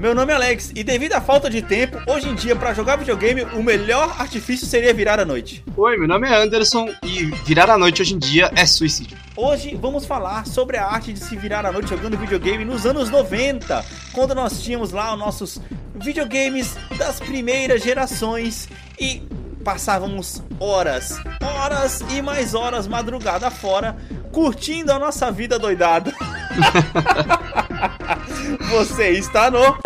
meu nome é Alex e devido à falta de tempo, hoje em dia para jogar videogame, o melhor artifício seria virar a noite. Oi, meu nome é Anderson e virar a noite hoje em dia é suicídio. Hoje vamos falar sobre a arte de se virar a noite jogando videogame nos anos 90, quando nós tínhamos lá os nossos videogames das primeiras gerações e passávamos horas, horas e mais horas madrugada fora curtindo a nossa vida doidada. Você está no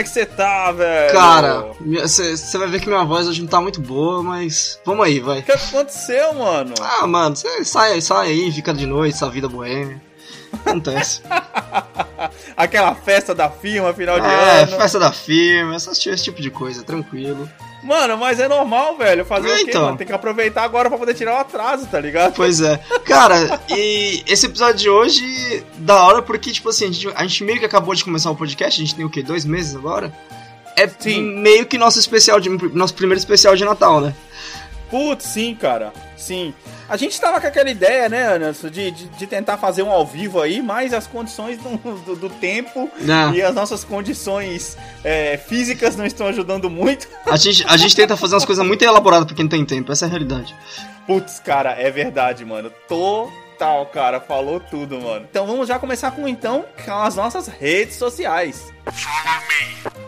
é que você tá, velho? Cara, você vai ver que minha voz hoje não tá muito boa, mas vamos aí, vai. O que aconteceu, mano? Ah, mano, você sai, sai aí, fica de noite, essa vida boêmia. Acontece. Aquela festa da firma, final de é, ano. festa da firma, esse, esse tipo de coisa, tranquilo. Mano, mas é normal, velho. Fazer É, o quê, então. mano? Tem que aproveitar agora pra poder tirar o atraso, tá ligado? Pois é. Cara, e esse episódio de hoje, da hora, porque, tipo assim, a gente, a gente meio que acabou de começar o podcast, a gente tem o quê? Dois meses agora? É Sim. meio que nosso especial de. Nosso primeiro especial de Natal, né? Putz, sim, cara. Sim. A gente tava com aquela ideia, né, Anderson, de, de, de tentar fazer um ao vivo aí, mas as condições do, do, do tempo Não. e as nossas condições é, físicas não estão ajudando muito. A gente, a gente tenta fazer umas coisas muito elaboradas pra quem não tem tempo, essa é a realidade. Putz, cara, é verdade, mano. Total, cara. Falou tudo, mano. Então vamos já começar com então com as nossas redes sociais.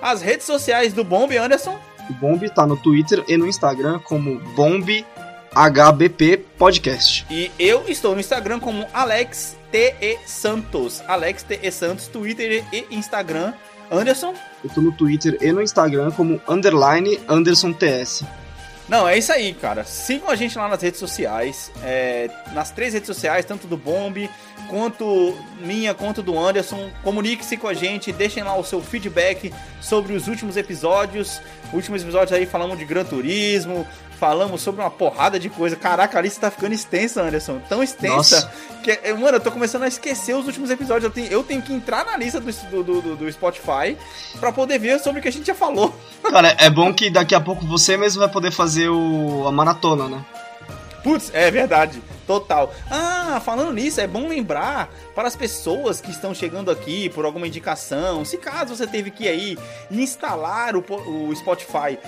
As redes sociais do Bomb Anderson. O Bomb tá no Twitter e no Instagram como BombHBP Podcast. E eu estou no Instagram como Alex T.E. Santos. Alex T.E. Santos, Twitter e Instagram. Anderson? Eu tô no Twitter e no Instagram como underline Anderson TS. Não, é isso aí, cara. Sigam a gente lá nas redes sociais. é, nas três redes sociais, tanto do Bomb, quanto minha, quanto do Anderson. Comunique-se com a gente, deixem lá o seu feedback sobre os últimos episódios. Últimos episódios aí falamos de Gran Turismo, falamos sobre uma porrada de coisa. Caraca, a lista tá ficando extensa, Anderson. Tão extensa Nossa. que, eh, mano, eu tô começando a esquecer os últimos episódios. Eu tenho, eu tenho que entrar na lista do, do, do, do Spotify pra poder ver sobre o que a gente já falou. Cara, é bom que daqui a pouco você mesmo vai poder fazer o, a maratona, né? Putz, é verdade, total. Ah, falando nisso, é bom lembrar para as pessoas que estão chegando aqui por alguma indicação, se caso você teve que aí instalar o, o Spotify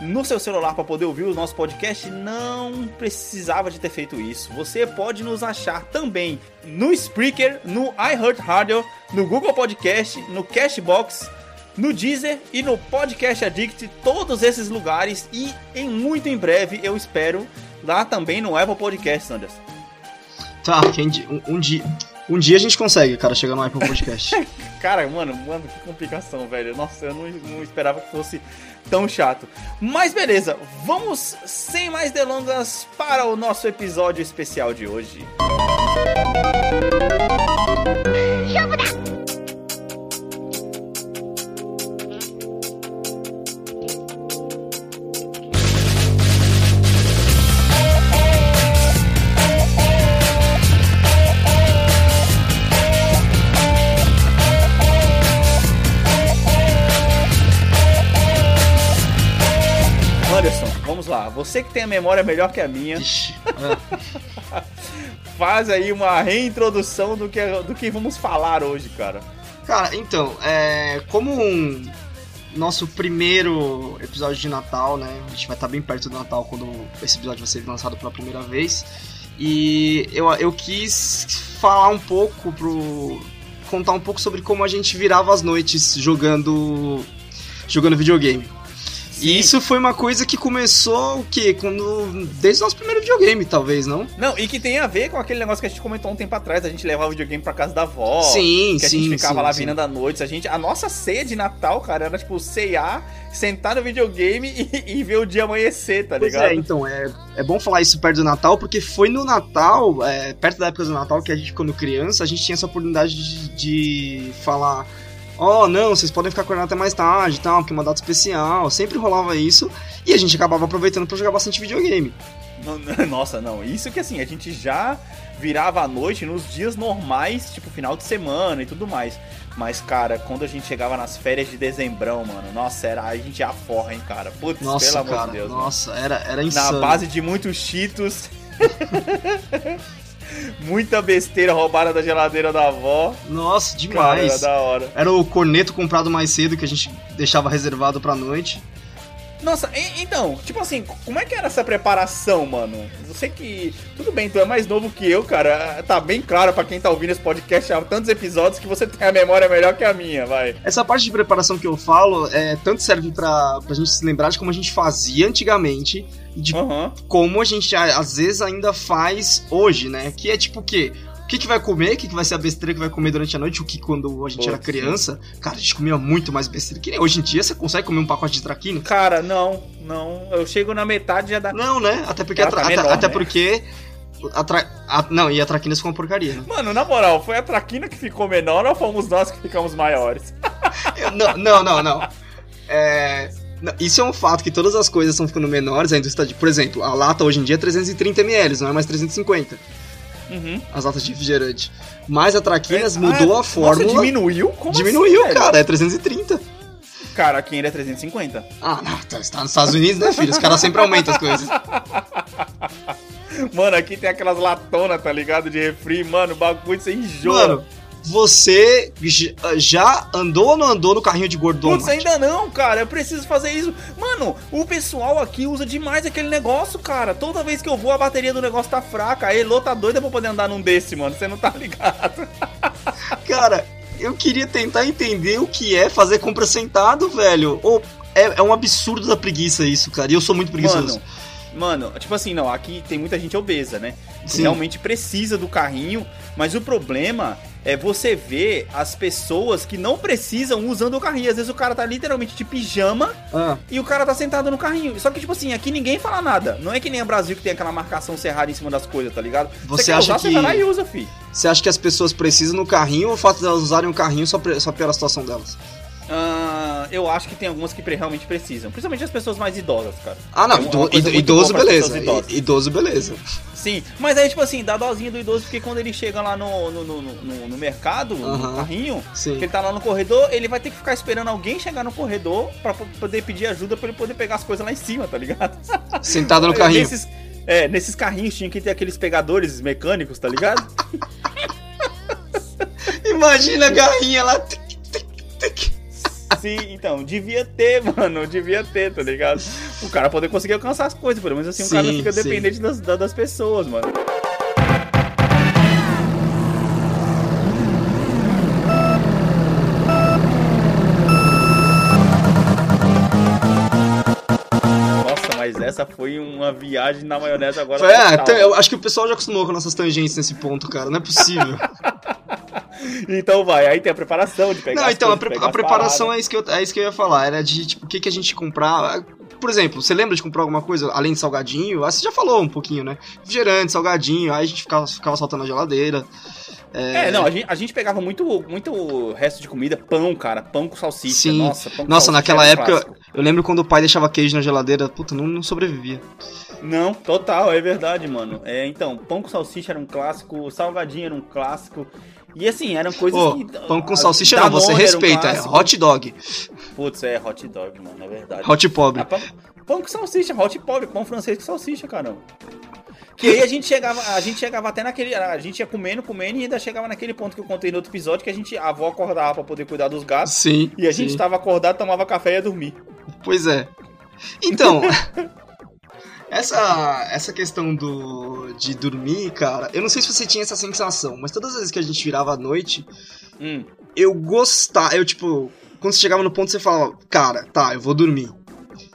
no seu celular para poder ouvir o nosso podcast, não precisava de ter feito isso. Você pode nos achar também no Spreaker, no iHeartRadio, no Google Podcast, no Cashbox, no Deezer e no Podcast Addict, todos esses lugares e em muito em breve, eu espero, lá também no Apple Podcast, Sanders. Tá, um, um dia. Um dia a gente consegue, cara, chegar no Apple Podcast. Cara, mano, mano, que complicação, velho. Nossa, eu não, não esperava que fosse tão chato. Mas beleza, vamos sem mais delongas para o nosso episódio especial de hoje. Anderson, Você que tem a memória melhor que a minha, Ixi, faz aí uma reintrodução do que, do que vamos falar hoje, cara. Cara, então, é, como um nosso primeiro episódio de Natal, né? A gente vai estar bem perto do Natal quando esse episódio vai ser lançado pela primeira vez. E eu, eu quis falar um pouco pro. contar um pouco sobre como a gente virava as noites jogando. jogando videogame. Sim. E isso foi uma coisa que começou o quê? Quando. Desde o nosso primeiro videogame, talvez, não? Não, e que tem a ver com aquele negócio que a gente comentou um tempo atrás, a gente levava o videogame pra casa da avó. sim, Que a sim. gente ficava sim, lá sim. virando à noite. A, gente, a nossa ceia de Natal, cara, era tipo cear, sentar no videogame e, e ver o dia amanhecer, tá Pois ligado? é, então, é, é bom falar isso perto do Natal, porque foi no Natal, é, perto da época do Natal, que a gente, quando criança, a gente tinha essa oportunidade de, de falar: Ó, não, vocês podem ficar acordando até mais tarde e tal, porque é uma data especial. Sempre rolava isso, e a gente acabava aproveitando pra jogar bastante videogame. Nossa, não. Isso que assim, a gente já virava à noite nos dias normais, tipo final de semana e tudo mais. Mas, cara, quando a gente chegava nas férias de dezembrão, mano, nossa, era a gente ia forra, hein, cara. Putz, nossa, pelo cara, amor de Deus. Nossa, era, era insano. Na base de muitos cheetos. Muita besteira roubada da geladeira da avó. Nossa, demais. Cara, era da hora. Era o corneto comprado mais cedo que a gente deixava reservado pra noite. Nossa, então, tipo assim, como é que era essa preparação, mano? Você que. Tudo bem, tu é mais novo que eu, cara. Tá bem claro para quem tá ouvindo esse podcast há tantos episódios que você tem a memória melhor que a minha, vai. Essa parte de preparação que eu falo é tanto serve pra, pra gente se lembrar de como a gente fazia antigamente de uhum. como a gente às vezes ainda faz hoje, né? Que é tipo o quê? o que, que vai comer, o que, que vai ser a besteira que vai comer durante a noite, o que quando a gente Pô, era criança, sim. cara, a gente comia muito mais besteira. Que nem hoje em dia você consegue comer um pacote de traquina? Cara, não, não. Eu chego na metade já dá. Não, né? Até porque. Tá menor, até, né? porque. A tra... a... Não, e a traquina ficou uma porcaria, né? Mano, na moral, foi a traquina que ficou menor ou fomos nós que ficamos maiores? não, não, não, não. É. Isso é um fato que todas as coisas estão ficando menores, a indústria de, por exemplo, a lata hoje em dia é 330 ml, não é mais 350 uhum. as latas de refrigerante. Mas a Traquinas é, mudou ah, a fórmula. Nossa, diminuiu? Como diminuiu, assim, cara. É 330. Cara, aqui ainda é 350. Ah, não, tá, tá nos Estados Unidos, né, filho? Os caras sempre aumentam as coisas. Mano, aqui tem aquelas latonas, tá ligado? De refri, mano, o bagulho você enjoa. Mano, você já andou ou não andou no carrinho de gordão? Putz, ainda não, cara. Eu preciso fazer isso. Mano, o pessoal aqui usa demais aquele negócio, cara. Toda vez que eu vou, a bateria do negócio tá fraca. A Elo tá doida pra poder andar num desse, mano. Você não tá ligado. cara, eu queria tentar entender o que é fazer compra sentado, velho. Ou é, é um absurdo da preguiça isso, cara. E eu sou muito preguiçoso. Mano, mano, tipo assim, não, aqui tem muita gente obesa, né? Que realmente precisa do carrinho, mas o problema é você ver as pessoas que não precisam usando o carrinho. Às vezes o cara tá literalmente de pijama ah. e o cara tá sentado no carrinho. Só que, tipo assim, aqui ninguém fala nada. Não é que nem o Brasil que tem aquela marcação cerrada em cima das coisas, tá ligado? Você, você acha usar, que... Você vai lá e usa, fi. Você acha que as pessoas precisam no carrinho ou o fato de elas usarem o carrinho só, só piora a situação delas? Uh, eu acho que tem algumas que realmente precisam. Principalmente as pessoas mais idosas, cara. Ah, não. É ido, idoso, beleza. Idoso, beleza. Sim, mas aí, tipo assim, dá dozinha do idoso, porque quando ele chega lá no, no, no, no, no mercado, uhum. no carrinho, Sim. que ele tá lá no corredor, ele vai ter que ficar esperando alguém chegar no corredor pra poder pedir ajuda pra ele poder pegar as coisas lá em cima, tá ligado? Sentado no carrinho. Nesses, é, nesses carrinhos tinha que ter aqueles pegadores mecânicos, tá ligado? Imagina a garrinha lá. Sim, então, devia ter, mano, devia ter, tá ligado? O cara poder conseguir alcançar as coisas, pelo menos assim sim, o cara fica dependente das, das pessoas, mano. Nossa, mas essa foi uma viagem na maionese agora. É, eu acho que o pessoal já acostumou com nossas tangentes nesse ponto, cara. Não é possível. então vai, aí tem a preparação de pegar Não, então, a, pre a preparação é isso, que eu, é isso que eu ia falar. Era de, tipo, o que, que a gente comprar. Por exemplo, você lembra de comprar alguma coisa além de salgadinho? Ah, você já falou um pouquinho, né? Refrigerante, salgadinho, aí a gente ficava, ficava saltando na geladeira. É... é, não, a gente, a gente, pegava muito, muito resto de comida, pão, cara, pão com salsicha. Sim. Nossa, pão com Nossa, naquela época, clássico. eu lembro quando o pai deixava queijo na geladeira, puta, não, não sobrevivia. Não, total, é verdade, mano. É, então, pão com salsicha era um clássico, salgadinho era um clássico. E assim, eram coisas oh, que. Pão com salsicha não, você respeita, um é hot dog. Putz, é hot dog, mano, é verdade. Hot pobre. Ah, pão, pão, com salsicha, hot pobre, pão francês com salsicha, caramba. Que aí a gente chegava, a gente chegava até naquele. A gente ia comendo, comendo e ainda chegava naquele ponto que eu contei no outro episódio que a gente, a avó acordava pra poder cuidar dos gatos. Sim. E a gente sim. tava acordado, tomava café e ia dormir. Pois é. Então. Essa, essa questão do de dormir, cara, eu não sei se você tinha essa sensação, mas todas as vezes que a gente virava à noite, hum. eu gostava, eu tipo, quando você chegava no ponto você falava, cara, tá, eu vou dormir.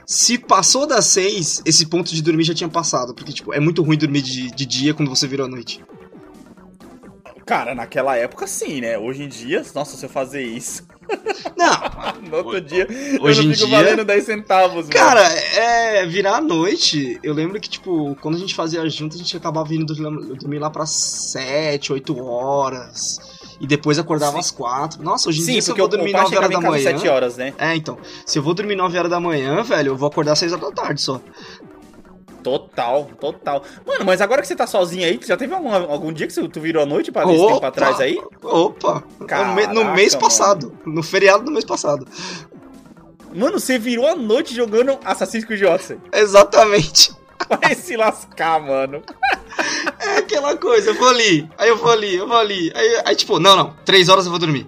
Se passou das seis, esse ponto de dormir já tinha passado, porque tipo, é muito ruim dormir de, de dia quando você virou à noite. Cara, naquela época sim, né? Hoje em dia, nossa, se eu fazer isso. Não. no outro dia, hoje eu não fico dia, valendo 10 centavos, mano. Cara, é. Virar a noite, eu lembro que, tipo, quando a gente fazia junto, a gente acabava vindo dormir lá pra 7, 8 horas. E depois acordava Sim. às 4. Nossa, hoje em Sim, dia, se eu vou dormir 9 horas da manhã. 7 horas, né? É, então. Se eu vou dormir 9 horas da manhã, velho, eu vou acordar às 6 horas da tarde só. Total, total. Mano, mas agora que você tá sozinho aí, já teve algum, algum dia que você, tu virou a noite pra esse tempo atrás aí? Opa! Caraca, no mês passado. Mano. No feriado do mês passado. Mano, você virou a noite jogando Assassin's Creed Odyssey. Exatamente. Vai se lascar, mano. É aquela coisa, eu vou ali, aí eu vou ali, eu vou ali. Aí, aí tipo, não, não, três horas eu vou dormir.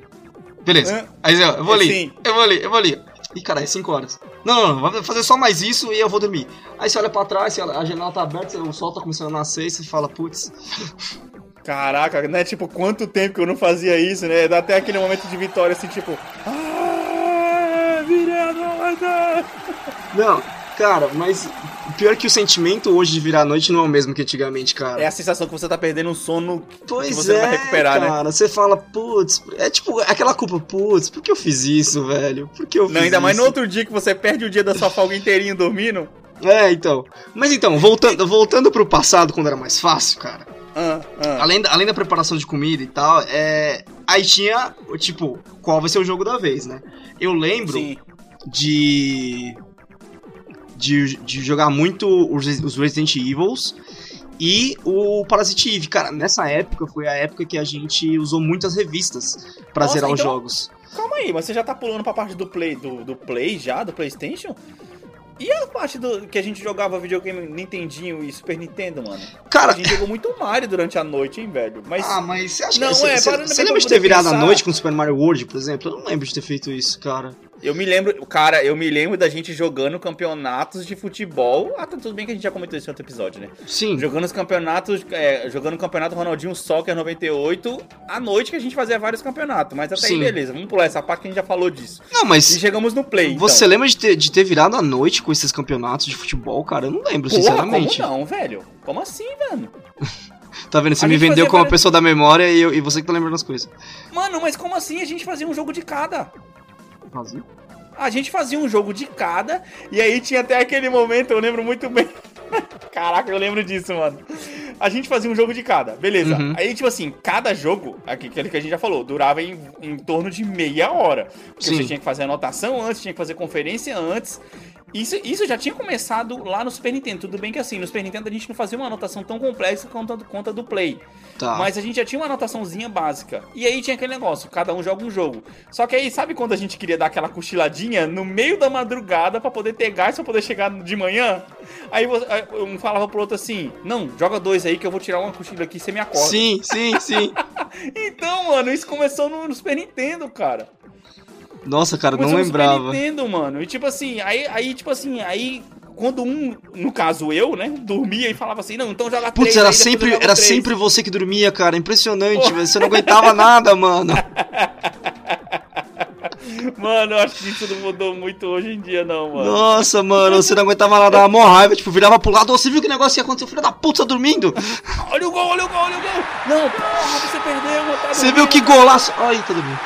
Beleza. Aí eu, eu vou ali, Sim. eu vou ali, eu vou ali. Ih, cara, é 5 horas. Não, não, não, vou fazer só mais isso e eu vou dormir. Aí você olha pra trás, a janela tá aberta, o sol tá começando a nascer e você fala, putz. Caraca, né? Tipo, quanto tempo que eu não fazia isso, né? Dá até aquele momento de vitória assim, tipo. Ah, virei a! Não, cara, mas pior que o sentimento hoje de virar a noite não é o mesmo que antigamente, cara. É a sensação que você tá perdendo um sono pois que você é, não vai recuperar, cara, né? Cara, você fala, putz, é tipo aquela culpa, putz, por que eu fiz isso, velho? Por que eu fiz Não, ainda isso? mais no outro dia que você perde o dia da sua folga inteirinho dormindo. É, então. Mas então, voltando, voltando pro passado, quando era mais fácil, cara. Ah, ah. Além, da, além da preparação de comida e tal, é, aí tinha, tipo, qual vai ser o jogo da vez, né? Eu lembro Sim. de de, de jogar muito os, Resident Evils e o Parasite Eve. Cara, nessa época foi a época que a gente usou muitas revistas para zerar então, os jogos. Calma aí, mas você já tá pulando pra parte do Play, do, do Play já, do Playstation? E a parte do que a gente jogava videogame Nintendinho e Super Nintendo, mano? Cara, a gente jogou muito Mario durante a noite, hein, velho? Mas Ah, mas você acha não, que é, você, você lembra de ter virado pensar... a noite com Super Mario World, por exemplo? Eu não lembro de ter feito isso, cara. Eu me lembro, cara, eu me lembro da gente jogando campeonatos de futebol. Ah, tá tudo bem que a gente já comentou isso em outro episódio, né? Sim. Jogando os campeonatos, é, jogando o campeonato Ronaldinho Soccer 98 à noite que a gente fazia vários campeonatos. Mas até Sim. aí, beleza. Vamos pular essa parte que a gente já falou disso. Não, mas. E chegamos no play. Você então. lembra de ter, de ter virado a noite com esses campeonatos de futebol, cara? Eu não lembro, Porra, sinceramente. Como não, velho? Como assim, velho? Tá vendo? Você me vendeu como uma pessoa da memória e, eu, e você que tá lembrando as coisas. Mano, mas como assim a gente fazia um jogo de cada? Fazia? a gente fazia um jogo de cada, e aí tinha até aquele momento, eu lembro muito bem. Caraca, eu lembro disso, mano. A gente fazia um jogo de cada, beleza. Uhum. Aí, tipo assim, cada jogo, aquele que a gente já falou, durava em, em torno de meia hora. Porque Sim. você tinha que fazer anotação antes, tinha que fazer conferência antes. Isso, isso já tinha começado lá no Super Nintendo. Tudo bem que assim, no Super Nintendo a gente não fazia uma anotação tão complexa quanto conta do Play. Tá. Mas a gente já tinha uma anotaçãozinha básica. E aí tinha aquele negócio, cada um joga um jogo. Só que aí, sabe quando a gente queria dar aquela cochiladinha no meio da madrugada para poder ter gás pra poder chegar de manhã? Aí um falava pro outro assim: Não, joga dois aí que eu vou tirar uma cochila aqui e você me acorda. Sim, sim, sim. então, mano, isso começou no Super Nintendo, cara. Nossa, cara, não lembrava. Super Nintendo, mano. E tipo assim, aí, aí, tipo assim, aí quando um, no caso eu, né, dormia e falava assim, não, então joga Putz, três. Putz, era, sempre, era sempre você que dormia, cara. Impressionante, velho. Você não aguentava nada, mano. Mano, eu acho que isso não mudou muito hoje em dia, não, mano. Nossa, mano, você não aguentava nada, dava mó raiva, tipo, virava pro lado, você viu que negócio ia acontecer, filho da puta, tá dormindo? Olha o gol, olha o gol, olha o gol! Não, porra, você perdeu, mano, tá Você viu que golaço? Ai, tá dormindo.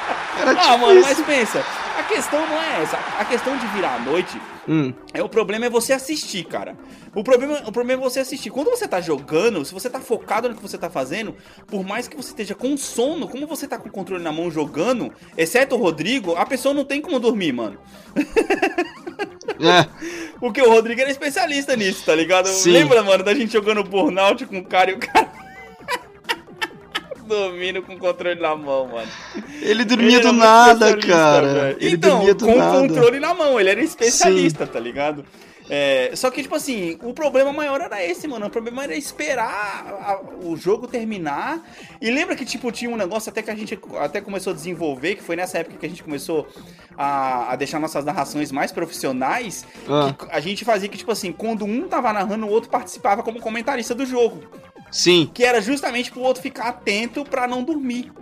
Era ah, mano, isso. mas pensa, a questão não é essa. A questão de virar à noite, hum. é o problema é você assistir, cara. O problema, o problema é você assistir. Quando você tá jogando, se você tá focado no que você tá fazendo, por mais que você esteja com sono, como você tá com o controle na mão jogando, exceto o Rodrigo, a pessoa não tem como dormir, mano. É. Porque o Rodrigo era especialista nisso, tá ligado? Sim. Lembra, mano, da gente jogando burnout com o cara e o cara dormindo com o controle na mão, mano. Ele dormia ele do nada, cara. Ele então, dormia do com nada. o controle na mão, ele era especialista, Sim. tá ligado? É, só que, tipo assim, o problema maior era esse, mano. O problema era esperar a, o jogo terminar. E lembra que, tipo, tinha um negócio até que a gente até começou a desenvolver, que foi nessa época que a gente começou a, a deixar nossas narrações mais profissionais. Ah. a gente fazia que, tipo assim, quando um tava narrando, o outro participava como comentarista do jogo. Sim. Que era justamente pro outro ficar atento para não dormir.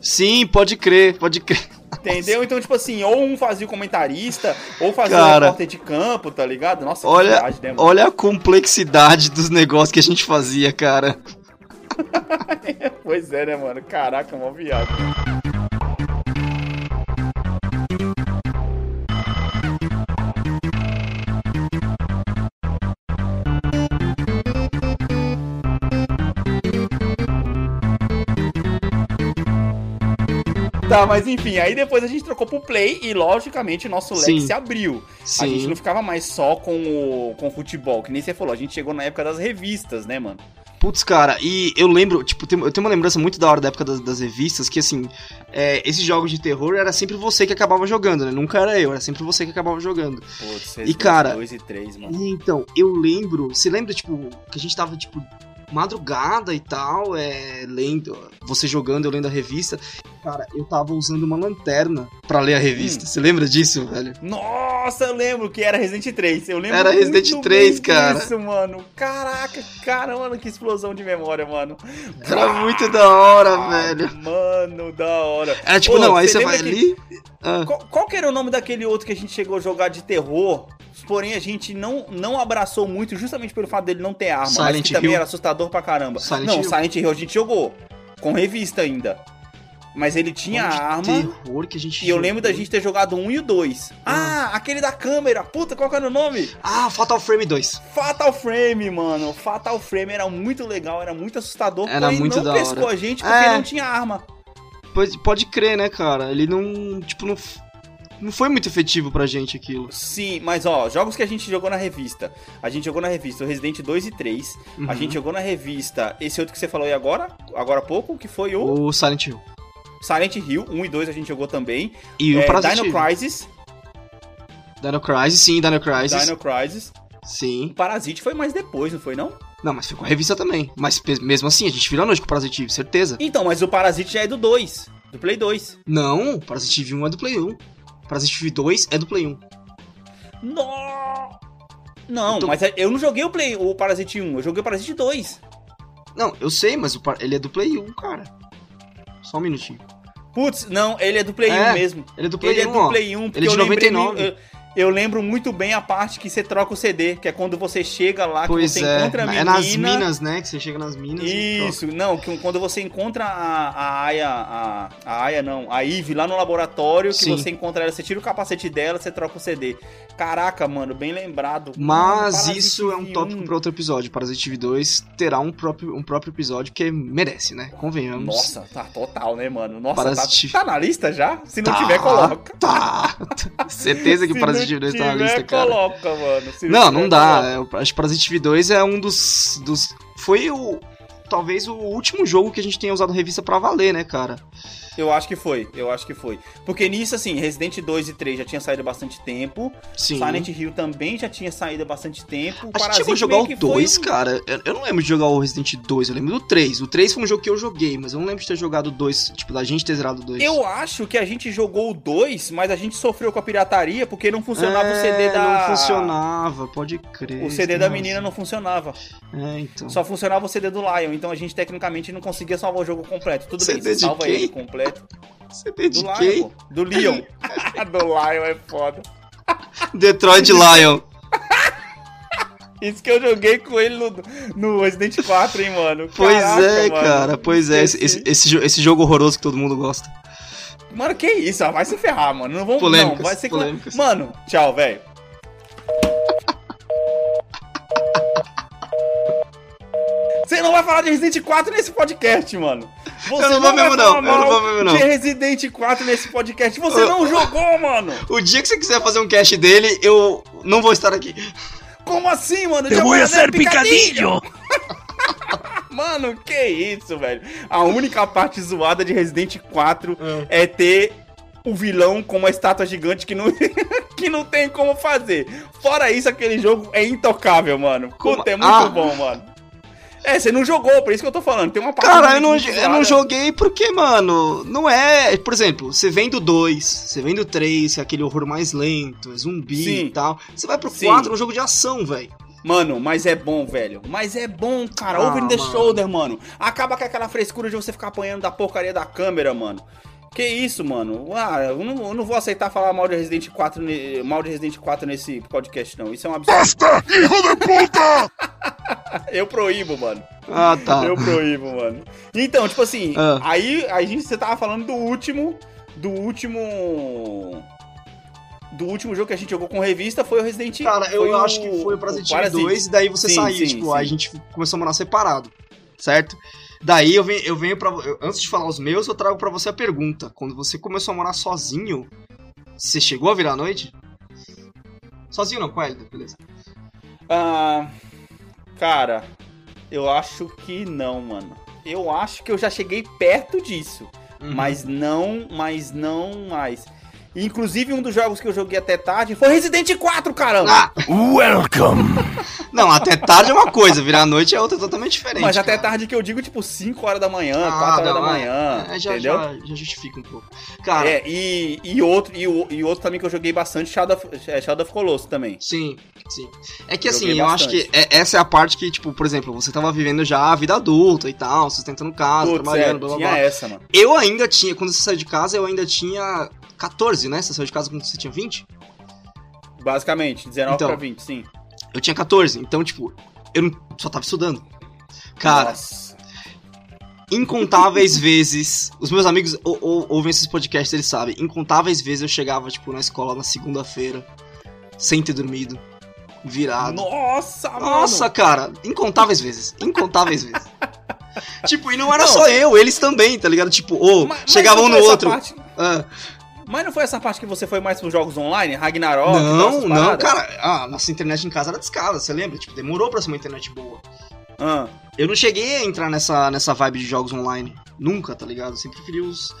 Sim, pode crer, pode crer. Entendeu? Então, tipo assim, ou um fazia o comentarista, ou fazia Cara, o repórter de campo, tá ligado? Nossa, olha, viagem, né, olha a complexidade dos negócios que a gente fazia, cara. pois é, né, mano? Caraca, uma viagem. Tá, mas enfim, aí depois a gente trocou pro Play e, logicamente, o nosso leque Sim. se abriu. A gente não ficava mais só com o, com o futebol, que nem você falou. A gente chegou na época das revistas, né, mano? Putz, cara, e eu lembro, tipo, eu tenho uma lembrança muito da hora da época das, das revistas, que assim, é, esses jogos de terror era sempre você que acabava jogando, né? Nunca era eu, era sempre você que acabava jogando. Putz, E, cara, 2 e 3, mano. E, Então, eu lembro, você lembra, tipo, que a gente tava, tipo, madrugada e tal, é, lendo, você jogando, eu lendo a revista. Cara, eu tava usando uma lanterna pra ler a revista. Hum. Você lembra disso, velho? Nossa, eu lembro que era Resident 3. Eu lembro Era Resident muito 3, bem cara. disso, mano. Caraca, cara, mano, que explosão de memória, mano. Era muito da hora, Ah, velho. Mano, da hora. Era tipo, Pô, não, aí você vai que- ali. Ah, Qual, qual que era o nome daquele outro que a gente chegou a jogar de terror? Porém, a gente não, não abraçou muito, justamente pelo fato dele não ter arma. mas Silent que também Hill. era assustador pra caramba. Silent não, Hill. Silent Hill a gente jogou. Com revista ainda. Mas ele tinha jogo de arma. terror que a gente E eu lembro da jogou. gente ter jogado 1 e o 2. Ah, aquele da câmera. Puta, qual que era o nome? Ah, Fatal Frame 2. Fatal Frame, mano. Fatal Frame era muito legal, era muito assustador. Era porém muito não da pescou hora. a gente porque É. não tinha arma. Pode, pode crer, né, cara? Ele não. Tipo, não. Não foi muito efetivo pra gente aquilo. Sim, mas ó, jogos que a gente jogou na revista. A gente jogou na revista o Resident 2 e 3. A Uhum. gente jogou na revista esse outro que você falou aí agora, agora há pouco, que foi o O Silent Hill. Silent Hill 1 e 2 a gente jogou também. E o É, Parasite. Dino Crisis. Dino Crisis, sim, Dino Crisis. Dino Crisis. Sim. O Parasite foi mais depois, não foi não? Não, mas foi com a revista também. Mas mesmo assim, a gente virou a noite com o Parasite certeza. Então, mas o Parasite já é do 2, do Play 2. Não, o Parasite Eve 1 é do Play 1. Parasite Eve 2 é do Play 1. No... Não, Então- mas é- eu não joguei o, Play, o Parasite 1, eu joguei o Parasite 2. Não, eu sei, mas o ele é do Play 1, cara. Só um minutinho. Putz, não, ele é do Play É, 1 mesmo. Ele é do Play Ele é 1, do ó. Play 1, porque Ele é de eu lembrei 99. Eu, eu lembro muito bem a parte que você troca o CD, que é quando você chega lá, que Pois você é. encontra a menina. É nas minas, né? Que você chega nas minas e. Isso, não, que quando você encontra a, a Aya, a, a Aya não, a Eve lá no laboratório, que Sim. você encontra ela, você tira o capacete dela, você troca o CD. Caraca, mano, bem lembrado. Mas Parasite isso é um tópico 1. para outro episódio. Parasite Eve 2 terá um próprio, um próprio episódio que merece, né? Convenhamos. Nossa, tá total, né, mano? Nossa, Parasite- tá, tá na lista já? Se não Tá, tiver, coloca. Tá. Certeza que Parasite não Eve 2 tá na lista, cara. coloca, mano. Se Não, não dá. coloca. É, acho que Parasite Eve 2 é um dos, dos. Foi o. Talvez o último jogo que a gente tenha usado revista pra valer, né, cara? Eu acho que foi, eu acho que foi. Porque nisso, assim, Resident 2 e 3 já tinha saído há bastante tempo. Sim. Silent Hill também já tinha saído há bastante tempo. A gente chegou a jogar o 2, cara. Eu, não lembro de jogar o Resident 2, eu lembro do 3. O 3 foi um jogo que eu joguei, mas eu não lembro de ter jogado o 2, tipo, da gente ter zerado o 2. Eu acho que a gente jogou o 2, mas a gente sofreu com a pirataria porque não funcionava o CD É, da. Não funcionava, pode crer. O CD da razão. menina não funcionava. É, então. Só funcionava o CD do Lion. Então a gente tecnicamente não conseguia salvar o jogo completo. Tudo bem, CD você de salva quem? ele completo. CD de Do quem? Lion. Do Leon. do Lion é foda. Detroit Lion. Isso que eu joguei com ele no, no Resident 4, hein, mano. Pois Caraca, é, mano. cara, pois é. Esse, esse, esse, esse jogo horroroso que todo mundo gosta. Mano, que isso? Vai se ferrar, mano. Não vamos. Polêmicas, não, vai ser polêmicas. Mano, tchau, velho. Você não vai falar de Resident 4 nesse podcast, mano. Você Eu não vou vai mesmo, não. Eu não vou mesmo, não. De Resident 4 nesse podcast. Você Eu- não jogou, mano. O dia que você quiser fazer um cast dele, eu não vou estar aqui. Como assim, mano? Vai a fazer hacer picadillo. Mano, que isso, velho. A única parte zoada de Resident 4 é ter o vilão com uma estátua gigante que não, que não tem como fazer. Fora isso, aquele jogo é intocável, mano. Puta, é muito Ah. bom, mano. É, você não jogou, por isso que eu tô falando. Tem uma parte Cara, eu não, eu não joguei porque, mano, não é. Por exemplo, você vem do 2, você vem do 3, que é aquele horror mais lento, é zumbi Sim. e tal. Você vai pro Sim. 4, é um jogo de ação, velho. Mano, mas é bom, velho. Mas é bom, cara. Ah, Over the mano. shoulder, mano. Acaba com aquela frescura de você ficar apanhando da porcaria da câmera, mano. Que isso, mano? Ah, eu não, eu não vou aceitar falar mal de Resident 4, ne- mal de Resident 4 nesse podcast, não. Isso é um absurdo. ¡Basta, hijo de puta! Eu proíbo, mano. Ah, tá. Eu proíbo, mano. Então, tipo assim, Ah. aí a gente você tava falando do último. Do último. Do último jogo que a gente jogou com revista foi o Resident Cara, eu acho que foi o Eve Parasite. 2 e daí você Sim, saiu, sim, tipo, sim. aí a gente começou a morar separado, certo? Daí eu venho, eu venho pra. eu- antes de falar os meus, eu trago pra você a pergunta. Quando você começou a morar sozinho, você chegou a virar a noite? Sozinho não, com a Elida, beleza. Ah, cara, eu acho que não, mano. Eu acho que eu já cheguei perto disso, Uhum. mas não, mas não mais. Inclusive, um dos jogos que eu joguei até tarde foi Resident 4, caramba! Ah, Welcome. não, até tarde é uma coisa, virar noite é outra totalmente diferente. mas até cara. tarde que eu digo, tipo, 5 horas da manhã, Ah, 4 horas não, da é- manhã, é, já, entendeu? já, já justifica um pouco. Cara, É, e, e, outro, e, e outro também que eu joguei bastante, Shadow of, é Shadow of Colossus também. Sim, sim. É que assim, Joguei eu acho que é- essa é a parte que, tipo, por exemplo, você tava vivendo já a vida adulta e tal, sustentando casa, Putz, trabalhando, é, blá blá tinha blá. essa, mano. Eu ainda tinha, quando você saiu de casa, eu ainda tinha 14, né? Você saiu de casa quando você tinha 20? Basicamente, 19 Então. pra 20, sim. Eu tinha 14, então, tipo, eu não, só tava estudando. Cara, Nossa. incontáveis vezes. Os meus amigos ou, ou- ouvem esses podcasts, eles sabem. Incontáveis vezes eu chegava, tipo, na escola na segunda-feira, sem ter dormido, virado. Nossa, mano! Nossa, cara, incontáveis vezes. Incontáveis vezes. tipo, e não era Não. só eu, eles também, tá ligado? Tipo, ou Mas- mas chegava não um no outro. parte- Ah, Mas não foi essa parte que você foi mais pros jogos online? Ragnarok? não, não, cara. Ah, nossa internet em casa era descada, você lembra? Tipo, demorou pra ser uma internet boa. Ah, Eu não cheguei a entrar nessa, nessa vibe de jogos online. Nunca, tá ligado? Eu sempre preferi os.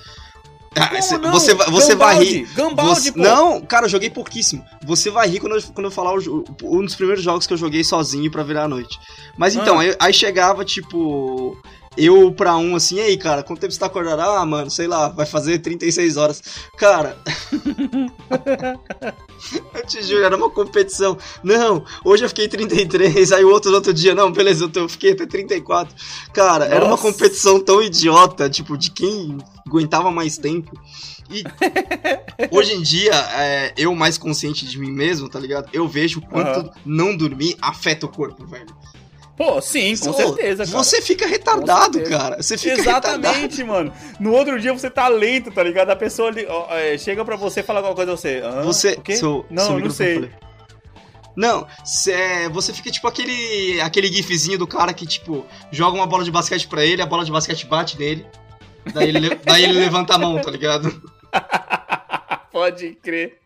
Ah, não? você, vai- você vai rir. Gambaldi, Você- pô. Não, cara, eu joguei pouquíssimo. Você vai rir quando eu, quando eu falar o um dos primeiros jogos que eu joguei sozinho pra virar a noite. Mas então, Ah. aí, aí chegava, tipo. Eu pra um assim, e aí, cara, quanto tempo você tá acordado? Ah, mano, sei lá, vai fazer 36 horas. Cara. eu te juro, era uma competição. Não, hoje eu fiquei 33, aí o outro no outro dia, não, beleza, eu, fiquei até 34. Cara, era uma Nossa. competição tão idiota, tipo, de quem aguentava mais tempo. E hoje em dia, é, eu mais consciente de mim mesmo, tá ligado? Eu vejo o quanto Aham. não dormir afeta o corpo, velho. Pô, sim, com Ô, certeza, cara. Você fica retardado, cara. Você fica retardado. Exatamente, mano. No outro dia você tá lento, tá ligado? A pessoa ali, ó, é, chega pra você e fala alguma coisa você. Hã? Você. O quê? seu- não, seu não sei. falei. Não, cê- você fica tipo aquele aquele gifzinho do cara que, tipo, joga uma bola de basquete pra ele, a bola de basquete bate nele, daí ele, le- daí ele levanta a mão, tá ligado? Pode crer.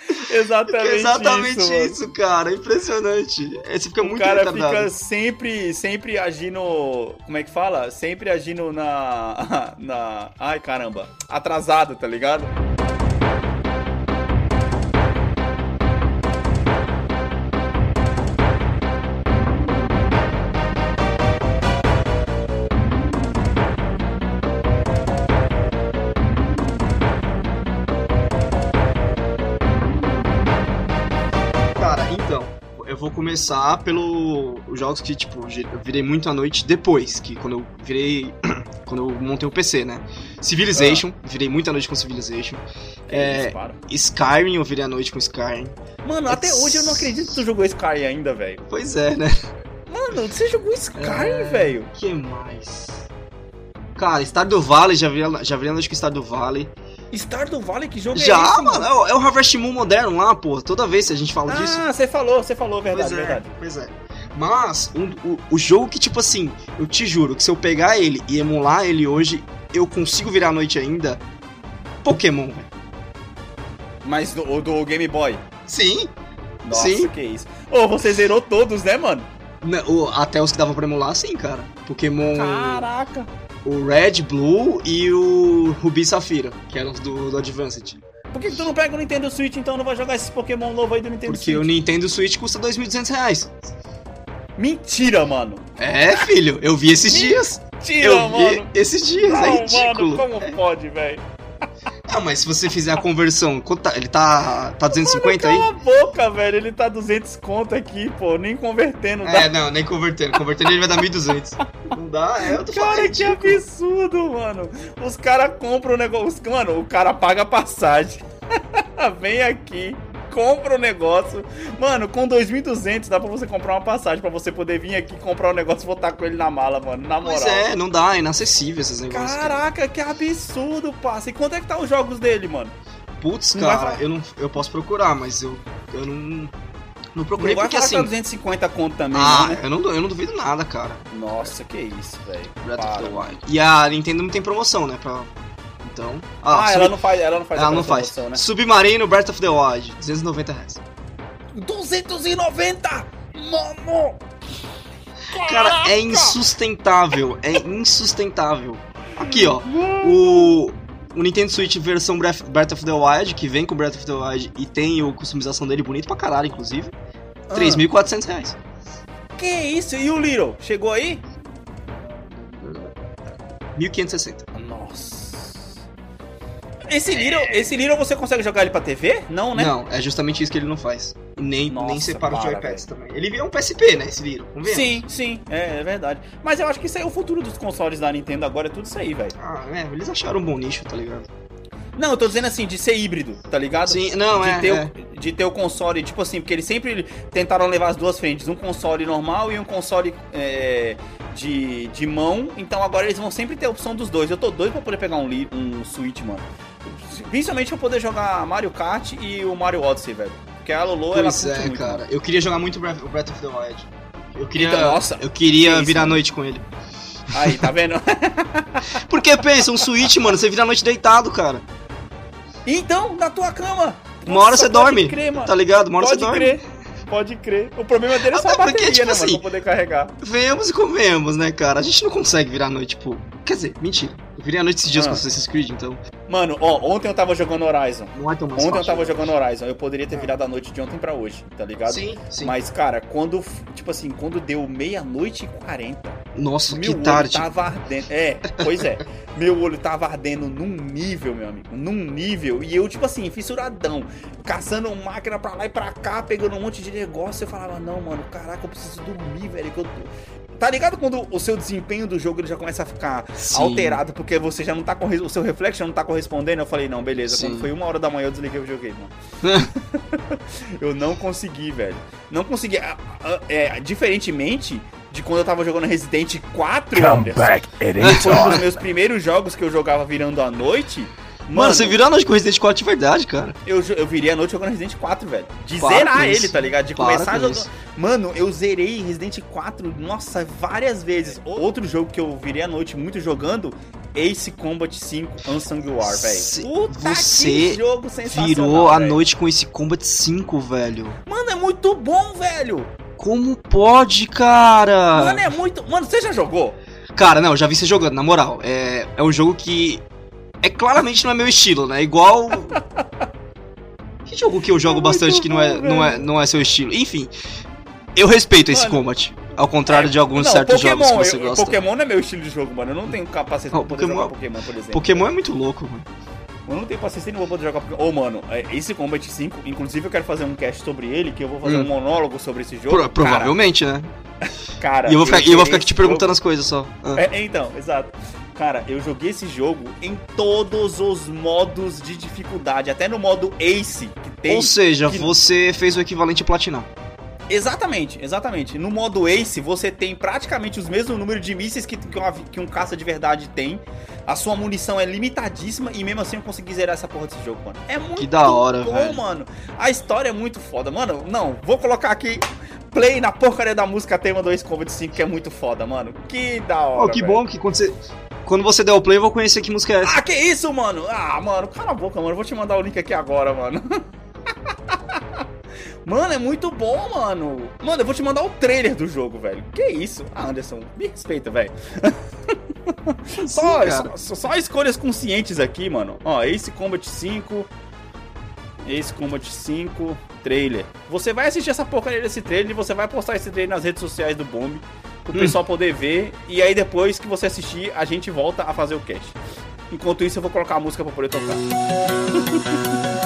Exatamente, Exatamente isso. isso, cara. Impressionante. É, Você fica O muito cara retardado. fica sempre, sempre agindo. Como é que fala? Sempre agindo na. na. Ai caramba. Atrasado, tá ligado? Começar pelo os jogos que, tipo, eu virei muito à noite depois, que quando eu virei. quando eu montei o PC, né? Civilization, virei muito à noite com Civilization. É. Skyrim, eu virei à noite com Skyrim. Mano, até hoje eu não acredito que tu jogou Skyrim ainda, velho. Pois é, né? Mano, você jogou Skyrim, É. velho. Que mais? Cara, Stardew Valley, já virei, já virei à noite com Stardew Valley. Stardew Valley, que jogo é já, esse, mano, é o, é o Harvest Moon moderno lá, pô. Toda vez que a gente fala disso. Ah, você falou, você falou, verdade, pois é, verdade. pois é. Mas, um- o, o jogo que, tipo assim, eu te juro que se eu pegar ele e emular ele hoje, eu consigo virar a noite ainda. Pokémon, velho. Mas do, o do Game Boy. Sim. Nossa, Sim. que isso. Ô, você zerou todos, né, mano? Na- o- até os que dava pra emular, sim, cara. Pokémon. Caraca. O Red, Blue e o Ruby e Safira, que eram do, do Advanced. Por que, que tu não pega o Nintendo Switch, então não vai jogar esses Pokémon novo aí do Nintendo Porque o Switch? Nintendo Switch custa 2.200 reais. Mentira, mano. É, filho, eu vi esses dias. Mentira, Eu vi mano. esses dias, Não, é ridículo. mano, como pode, velho? Ah, mas se você fizer a conversão, tá- ele tá, tá 250 aí? Cala a boca, velho. Ele tá 200 conto aqui, pô. Nem convertendo dá. É, não, nem convertendo. Convertendo ele vai dar 1.200. Não dá, é, eu tô. Cara, que ridículo. absurdo, mano. Os caras compram o negócio. Mano, o cara paga a passagem. Vem aqui, compra o negócio. Mano, com 2.200 dá pra você comprar uma passagem pra você poder vir aqui comprar o negócio e voltar com ele na mala, mano. Na moral. Pois é, não dá, é inacessível esses negócios. cara. Caraca, que absurdo, passa. E quanto é que tá os jogos dele, mano? Putz, Não cara, eu, não, eu posso procurar, mas eu, eu não. Não procurei negócio porque assim. tá 250 conto também, Ah, né? eu não, eu não duvido nada, cara. Nossa, que isso, velho. E a Nintendo não tem promoção, né? Pra... Então. Ah, sub- ela não faz, ela não faz ela não faz. promoção, né? Submarino Breath of the Wild, 290 reais. 290! Mano! Cara, é insustentável. É insustentável. Aqui, ó. O, o Nintendo Switch versão Breath, Breath of the Wild, que vem com Breath of the Wild e tem a customização dele bonito pra caralho, inclusive. Ah. 3.400 reais. Que isso? E o Little? Chegou aí? 1.560. Nossa. Esse Little, esse Little você consegue jogar ele pra TV? Não, né? Não, é justamente isso que ele não faz. Nem, Nossa, nem separa os para, joypads também. Ele é um PSP, né, esse Little. Sim, sim, é, é verdade. Mas eu acho que isso aí é o futuro dos consoles da Nintendo agora, é tudo isso aí, velho. Ah, é, eles acharam um bom nicho, tá ligado? Não, eu tô dizendo assim, de ser híbrido, tá ligado? Sim, não, de, é, ter é. O, de ter o console, tipo assim, porque eles sempre tentaram levar as duas frentes, um console normal e um console é, de, de mão, então agora eles vão sempre ter a opção dos dois. Eu tô doido pra poder pegar um, um Switch, mano. Principalmente pra poder jogar Mario Kart e o Mario Odyssey, velho. Porque a Lolo, ela Pois curte é, muito. cara. mano. Eu queria jogar muito Breath, o Breath of the Wild. Eu queria, Então, nossa, eu queria que virar a noite com ele. Aí, tá vendo? Porque pensa, um Switch, mano, você vira a noite deitado, cara. Então, na tua cama. Uma hora você dorme, Crer, mano. Tá ligado? Uma hora você dorme. crer. Pode crer. O problema dele é só a Até porque, bateria, tipo né, mano? assim, Pra poder carregar. Venhamos e comemos, né, cara? A gente não consegue virar a noite, tipo. Quer dizer, mentira. Eu virei a noite esses dias Ah. com Assassin's Creed, então. Mano, ó, ontem eu tava jogando Horizon. Não é tão mais Ontem eu fácil. tava jogando Horizon. Eu poderia ter virado a noite de ontem pra hoje, tá ligado? Sim, sim. Mas, cara, quando, tipo assim, quando deu meia-noite e quarenta, Nossa, meu que olho tarde. tava ardendo. É, pois é. meu olho tava ardendo num nível, meu amigo. Num nível. E eu, tipo assim, fissuradão. Caçando máquina pra lá e pra cá, pegando um monte de negócio. Eu falava, não, mano, caraca, eu preciso dormir, velho. Que eu. Tá ligado quando o seu desempenho do jogo ele já começa a ficar Sim. alterado porque você já não tá corre... o seu reflexo já não tá correspondendo? Eu falei, não, beleza. Sim. Quando foi uma hora da manhã eu desliguei o videogame, mano. eu não consegui, velho. Não consegui. Ah, É, diferentemente de quando eu tava jogando Resident 4, Come Anderson, back foi um dos meus primeiros jogos que eu jogava virando a noite. Mano, você virou a noite com Resident 4 de verdade, cara. Eu, eu virei a noite jogando Resident 4, velho. De Para zerar ele, tá ligado? De Para começar a com jogar. isso. Mano, eu zerei Resident 4, nossa, várias vezes. Outro jogo que eu virei a noite muito jogando, Ace Combat 5 Unsung War, velho. Puta você que jogo sensacional. Virou a velho. noite com esse Combat 5, velho. Mano, é muito bom, velho. Como pode, cara? Mano, é muito. Mano, você já jogou? Cara, não, já vi você jogando, na moral. É, é um jogo que. É claramente não é meu estilo, né? Igual. Que jogo que eu jogo É bastante que não é, bom, não, é, não é seu estilo? Enfim. Eu respeito esse Mano, combat. Ao contrário de alguns não, certos Pokémon, jogos que você eu- gosta. Pokémon não é meu estilo de jogo, mano. Eu não tenho capacete Não, pra poder Pokémon- jogar Pokémon, por exemplo. Pokémon é muito louco, mano. Eu não tenho paciência e não vou poder jogar Pokémon. Ô, mano, é, esse Combat 5, inclusive eu quero fazer um cast sobre ele, que eu vou fazer Hum. um monólogo sobre esse jogo. Pro- provavelmente, né? Cara, E eu vou ficar, e eu vou ficar aqui te perguntando jogo- as coisas só. Ah. É, então, exato. Cara, eu joguei esse jogo em todos os modos de dificuldade, até no modo Ace que tem. Ou seja, que- você fez o equivalente a platinar. Exatamente, exatamente. No modo Ace, você tem praticamente os mesmos números de mísseis que, que, uma- que um caça de verdade tem. A sua munição é limitadíssima e mesmo assim eu consegui zerar essa porra desse jogo, mano. É muito Que da hora, bom, velho. mano. A história é muito foda. Mano, não, vou colocar aqui play na porcaria da música tema do Ace Combat 5, que é muito foda, mano. Que da hora. Oh, que velho. bom que quando você. Quando você der o play, eu vou conhecer que música é essa. Ah, que isso, mano? Ah, mano, cala a boca, mano. Eu vou te mandar o link aqui agora, mano. Mano, é muito bom, mano. Mano, eu vou te mandar o trailer do jogo, velho. Que isso? Ah, Anderson, me respeita, velho. só, só, só escolhas conscientes aqui, mano. Ó, Ace Combat 5. Ace Combat 5 trailer. Você vai assistir essa porcaria desse trailer e você vai postar esse trailer nas redes sociais do Bomb pro Hum. pessoal poder ver. E aí depois que você assistir, a gente volta a fazer o cast. Enquanto isso, eu vou colocar a música pra poder tocar.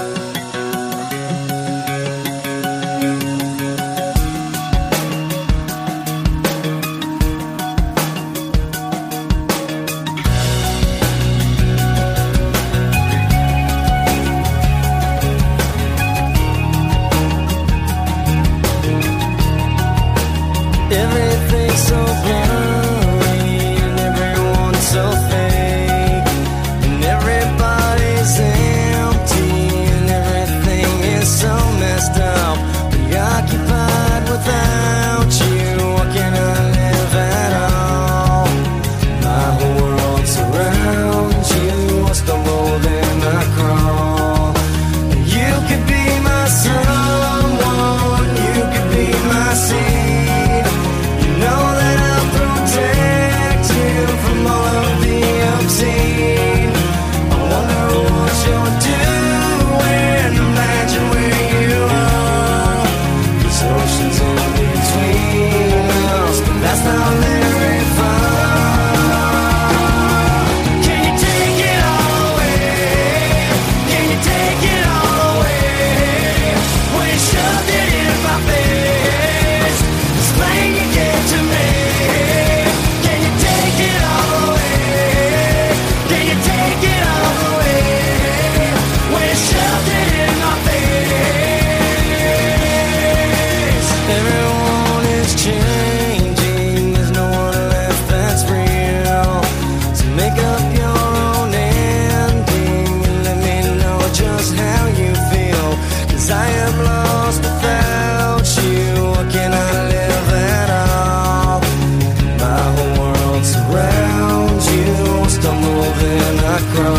grow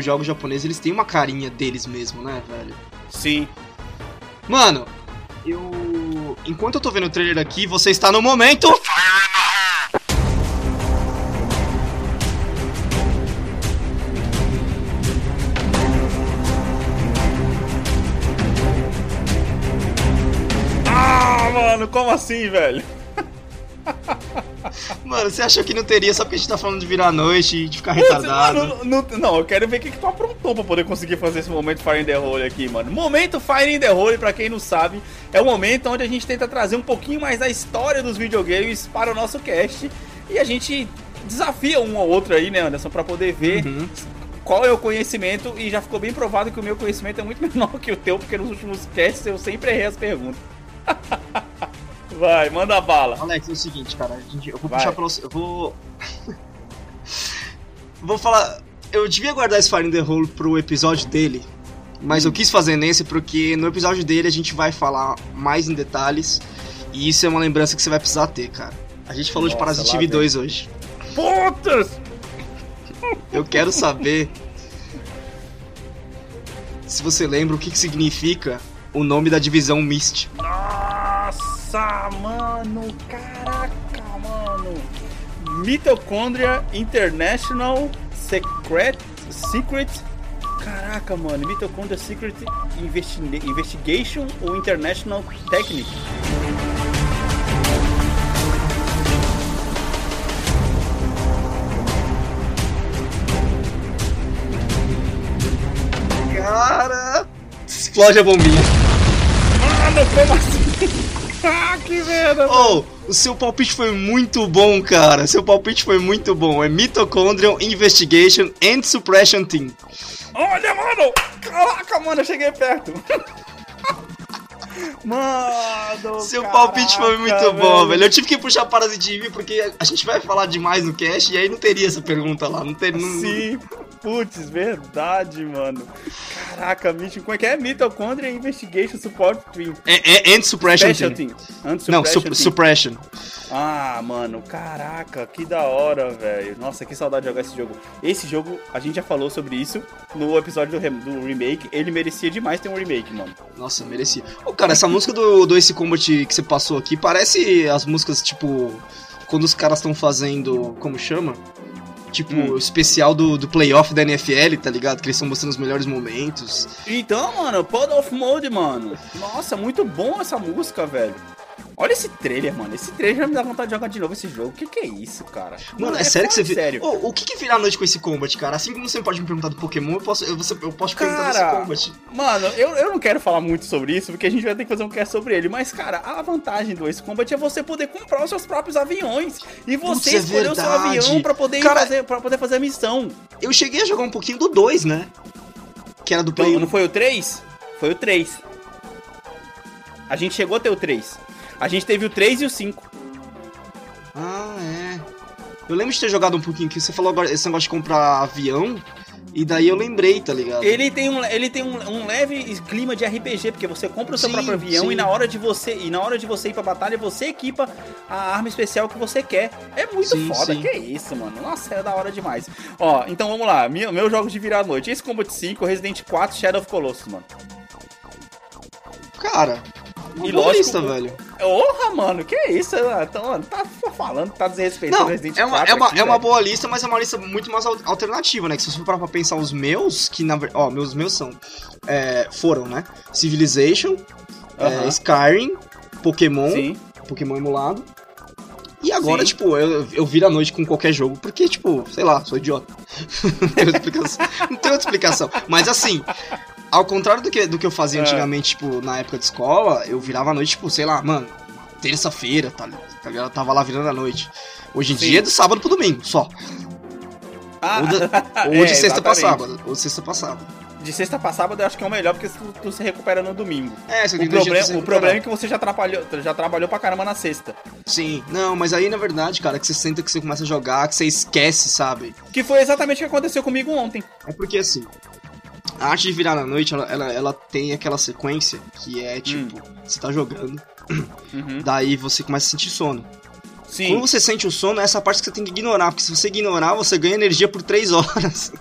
os jogos japoneses, eles têm uma carinha deles mesmo, né, velho? Sim. Mano, eu... Enquanto eu tô vendo o trailer aqui, você está no momento... Ah, mano, como assim, velho? Mano, você achou que não teria só porque a gente tá falando de virar noite e de ficar retardado? mano, não, não, eu quero ver o que, que tu aprontou pra poder conseguir fazer esse momento Fire in the Hole aqui, mano. Momento Fire in the Hole, pra quem não sabe, é o momento onde a gente tenta trazer um pouquinho mais da história dos videogames para o nosso cast. E a gente desafia um ou outro aí, né, Anderson, pra poder ver Uhum. qual é o conhecimento. E já ficou bem provado que o meu conhecimento é muito menor que o teu, porque nos últimos casts eu sempre errei as perguntas. Vai, manda bala. Alex, é o seguinte, cara, a gente- eu vou Vai. puxar pra você. Eu vou. vou falar. Eu devia guardar esse Fire in the Hole pro episódio dele, mas Hum. eu quis fazer nesse porque no episódio dele a gente vai falar mais em detalhes e isso é uma lembrança que você vai precisar ter, cara. A gente falou de Nossa, Parasite lá Eve vem. 2 hoje. Putas! Eu quero saber se você lembra o que, que significa o nome da divisão Mist. Nossa, mano, caraca, mano. Mitochondria International Secret Secret. Caraca, mano, Mitochondria Secret Investi- Investigation ou International Technique? Cara, explode a bombinha. Mano, como assim? Ah, que merda! Oh, o seu palpite foi muito bom, cara. Seu palpite foi muito bom. É Mitochondrial Investigation and Suppression Team. Olha, mano! Caraca, mano, eu cheguei perto. Mano, Seu caraca, palpite foi muito bom, velho. Eu tive que puxar Parasite Eve porque a gente vai falar demais no cast e aí não teria essa pergunta lá. Não ter, não, Sim, putz, verdade, mano. Caraca, Mitch, como é que é? Mitochondria Investigation Support Team. É, é and Suppression Special Team. Team. Não, Suppression su Team. Suppression. Ah, mano, caraca, que da hora, velho. Nossa, que saudade de jogar esse jogo. Esse jogo, a gente já falou sobre isso no episódio do, do remake. Ele merecia demais ter um remake, mano. Nossa, merecia. Ô, cara, essa música do, do Ace Combat que você passou aqui parece as músicas, tipo, quando os caras estão fazendo. Como chama? Tipo, Hum. o especial do, do playoff da NFL, tá ligado? Que eles estão mostrando os melhores momentos. Então, mano, Pod of Mode, mano. Nossa, muito bom essa música, velho. Olha esse trailer, mano. Esse trailer me dá vontade de jogar de novo esse jogo. O que, que é isso, cara? Mano, é, sério que você viu? Sério. Ô, o que que vira a noite com esse combat, cara? Assim como você pode me perguntar do Pokémon, eu posso, eu, você, eu posso te perguntar desse Cara, combat. Mano, eu, eu não quero falar muito sobre isso, porque a gente vai ter que fazer um cast sobre ele. Mas, cara, a vantagem do Ace Combat é você poder comprar os seus próprios aviões. E você Putz, é escolher o seu avião pra poder, Cara- fazer, pra poder fazer a missão. Eu cheguei a jogar um pouquinho do 2, né? Que era do Play 1. não foi o 3? Foi o 3. A gente chegou a ter o 3. A gente teve o 3 e o 5. Ah, é. Eu lembro de ter jogado um pouquinho, que você falou agora esse negócio de comprar avião, e daí eu lembrei, tá ligado? Ele tem, um, ele tem um, um leve clima de RPG, porque você compra o seu Sim, próprio avião sim. e na hora de você e na hora de você ir pra batalha, você equipa a arma especial que você quer. É muito Sim, foda, que isso, mano. Nossa, é da hora demais. Ó, então vamos lá. Meu, meu jogo de virar a noite. Esse Combat 5, Resident 4, Shadow of Colossus, mano. Cara, uma E lógico, lista, velho. Porra, mano, que isso? Então, mano, tá falando, tá desrespeitando Não, Resident é uma, 4 é, uma, aqui, é uma boa lista, mas é uma lista muito mais al- alternativa, né? Que se você for parar pra pensar os meus, que na verdade. Ó, meus meus são. é, foram, né? Civilization, é, Aham. Skyrim, Pokémon, Sim. Pokémon emulado. E agora, Sim. tipo, eu, eu viro a noite com qualquer jogo, porque, tipo, sei lá, sou idiota. não, tem não tem outra explicação. Mas assim, ao contrário do que, do que eu fazia É. antigamente, tipo, na época de escola, eu virava a noite, tipo, sei lá, mano, terça-feira, tá, tá ligado? Eu tava lá virando a noite. Hoje em Sim. dia é do sábado pro domingo, só. Ah, Ou, da- ou é, de sexta pra sábado. Ou de sexta pra sábado. De sexta pra sábado eu acho que é o melhor, porque tu, tu se recupera no domingo. É, você O, se o problema é que você já trabalhou, já trabalhou pra caramba na sexta. Sim, não, mas aí na verdade, cara, que você senta que você começa a jogar, que você esquece, sabe? Que foi exatamente o que aconteceu comigo ontem. É porque assim, a arte de virar na noite, ela, ela, ela tem aquela sequência que é tipo, você tá jogando, Uhum. daí você começa a sentir sono. Sim. Quando você sente o sono, é essa parte que você tem que ignorar, porque se você ignorar, você ganha energia por 3 horas.